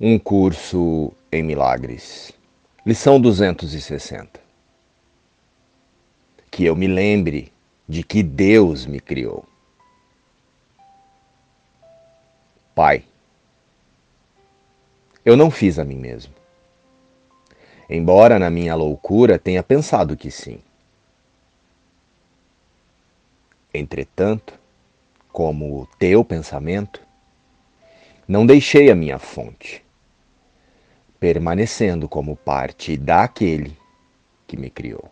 Um curso em milagres. Lição 260. Que eu me lembre de que Deus me criou. Pai, eu não fiz a mim mesmo. Embora na minha loucura tenha pensado que sim. Entretanto, como o teu pensamento, não deixei a minha fonte, permanecendo como parte daquele que me criou.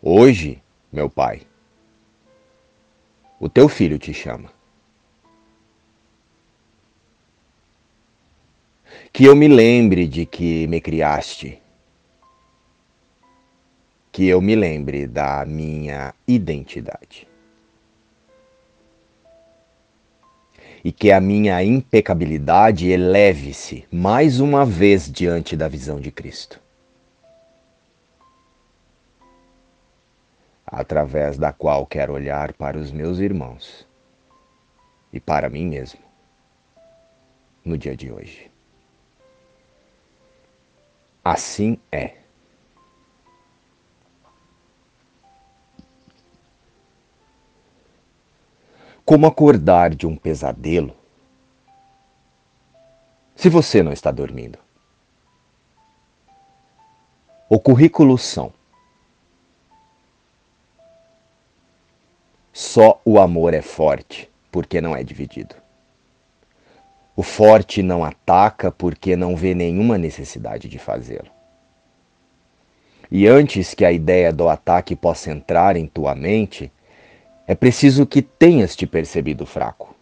Hoje, meu Pai, o teu filho te chama. Que eu me lembre de que me criaste. Que eu me lembre da minha identidade. E que a minha impecabilidade eleve-se mais uma vez diante da visão de Cristo. Através da qual quero olhar para os meus irmãos e para mim mesmo no dia de hoje. Assim é. Como acordar de um pesadelo se você não está dormindo? O currículo são: Só o amor é forte porque não é dividido. O forte não ataca porque não vê nenhuma necessidade de fazê-lo. E antes que a ideia do ataque possa entrar em tua mente, é preciso que tenhas te percebido fraco.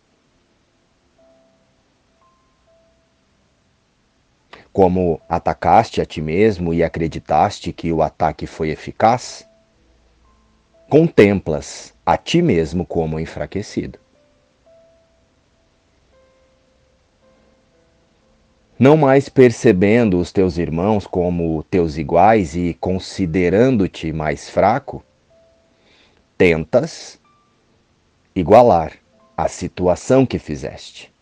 Como atacaste a ti mesmo e acreditaste que o ataque foi eficaz, contemplas a ti mesmo como enfraquecido. Não mais percebendo os teus irmãos como teus iguais e considerando-te mais fraco, tentas igualar a situação que fizeste.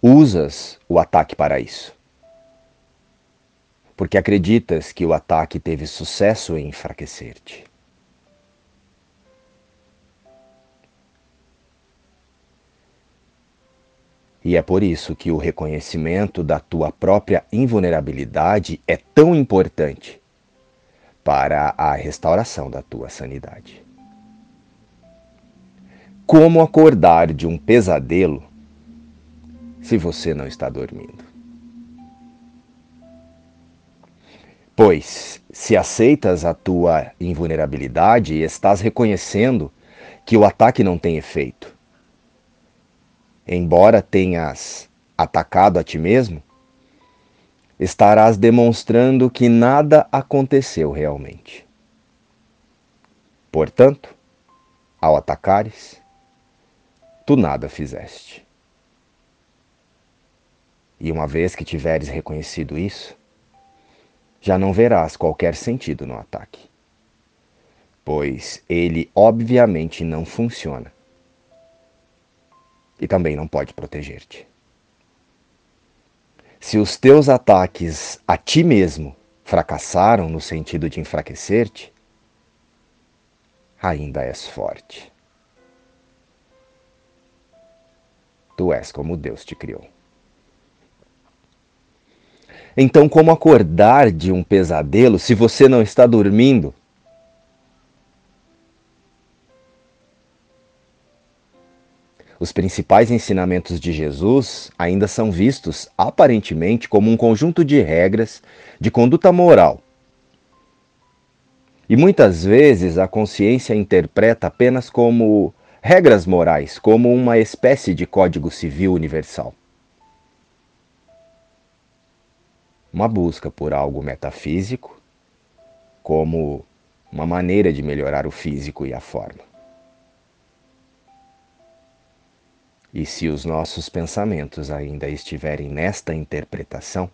Usas o ataque para isso. Porque acreditas que o ataque teve sucesso em enfraquecer-te. E é por isso que o reconhecimento da tua própria invulnerabilidade é tão importante para a restauração da tua sanidade. Como acordar de um pesadelo se você não está dormindo? Pois, se aceitas a tua invulnerabilidade, estás reconhecendo que o ataque não tem efeito. Embora tenhas atacado a ti mesmo, estarás demonstrando que nada aconteceu realmente. Portanto, ao atacares, tu nada fizeste. E uma vez que tiveres reconhecido isso, já não verás qualquer sentido no ataque, pois ele obviamente não funciona e também não pode proteger-te. Se os teus ataques a ti mesmo fracassaram no sentido de enfraquecer-te, ainda és forte. Tu és como Deus te criou. Então, como acordar de um pesadelo se você não está dormindo? Os principais ensinamentos de Jesus ainda são vistos aparentemente como um conjunto de regras de conduta moral. E muitas vezes a consciência interpreta apenas como regras morais, como uma espécie de código civil universal. Uma busca por algo metafísico, como uma maneira de melhorar o físico e a forma. E se os nossos pensamentos ainda estiverem nesta interpretação,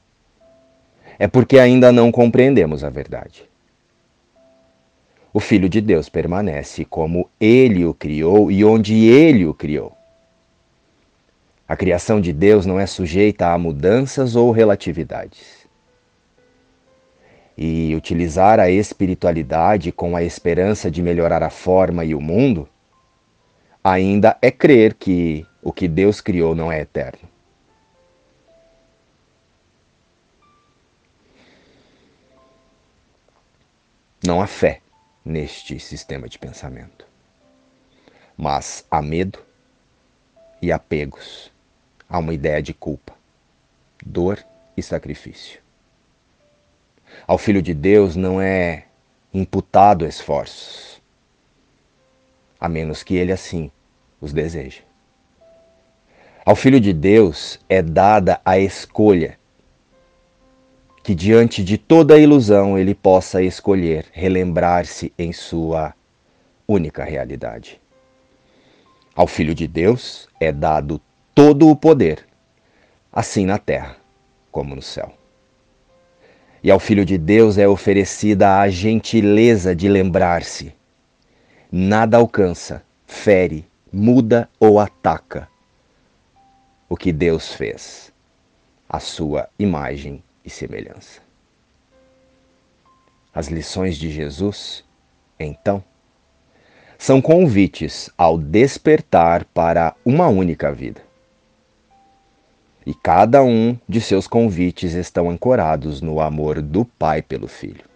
é porque ainda não compreendemos a verdade. o Filho de Deus permanece como ele o criou e onde ele o criou. A criação de Deus não é sujeita a mudanças ou relatividades. E utilizar a espiritualidade com a esperança de melhorar a forma e o mundo ainda é crer que o que Deus criou não é eterno. Não há fé neste sistema de pensamento. Mas há medo e apegos a uma ideia de culpa, dor e sacrifício. Ao Filho de Deus não é imputado esforços, a menos que ele assim os deseje. Ao Filho de Deus é dada a escolha que diante de toda ilusão ele possa escolher relembrar-se em sua única realidade. Ao Filho de Deus é dado todo o poder, assim na terra como no céu. E ao Filho de Deus é oferecida a gentileza de lembrar-se. Nada alcança, fere, muda ou ataca o que Deus fez, a sua imagem e semelhança. As lições de Jesus, então, são convites ao despertar para uma única vida. E cada um de seus convites estão ancorados no amor do Pai pelo Filho.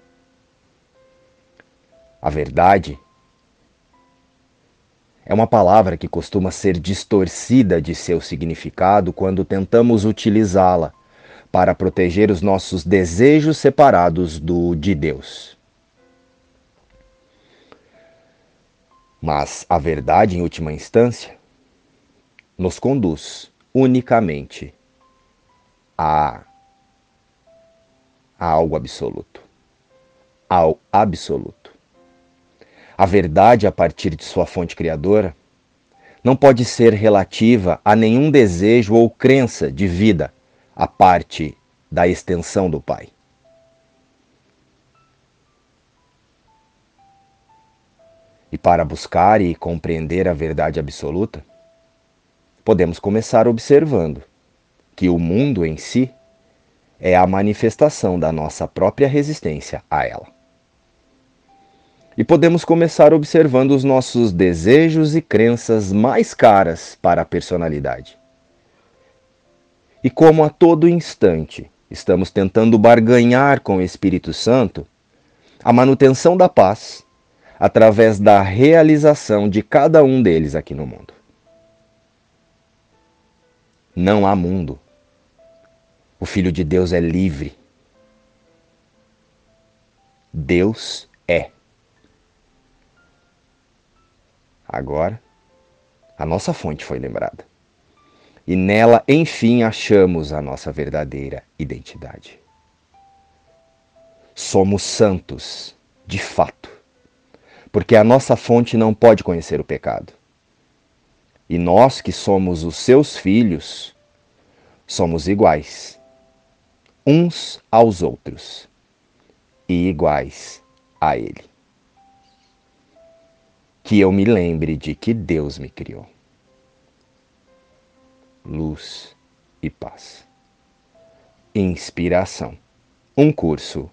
A verdade é uma palavra que costuma ser distorcida de seu significado quando tentamos utilizá-la para proteger os nossos desejos separados do de Deus. Mas a verdade, em última instância, nos conduz unicamente a, a algo absoluto. Ao absoluto. A verdade, a partir de sua fonte criadora, não pode ser relativa a nenhum desejo ou crença de vida a parte da extensão do Pai. E para buscar e compreender a verdade absoluta, podemos começar observando que o mundo em si é a manifestação da nossa própria resistência a ela. E podemos começar observando os nossos desejos e crenças mais caras para a personalidade e como a todo instante estamos tentando barganhar com o Espírito Santo a manutenção da paz através da realização de cada um deles aqui no mundo. Não há mundo. O Filho de Deus é livre. Deus é. Agora, a nossa fonte foi lembrada e nela, enfim, achamos a nossa verdadeira identidade. Somos santos, de fato, porque a nossa fonte não pode conhecer o pecado. E nós que somos os seus filhos, somos iguais, uns aos outros e iguais a Ele. Que eu me lembre de que Deus me criou luz e paz. Inspiração. Um curso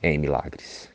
em milagres.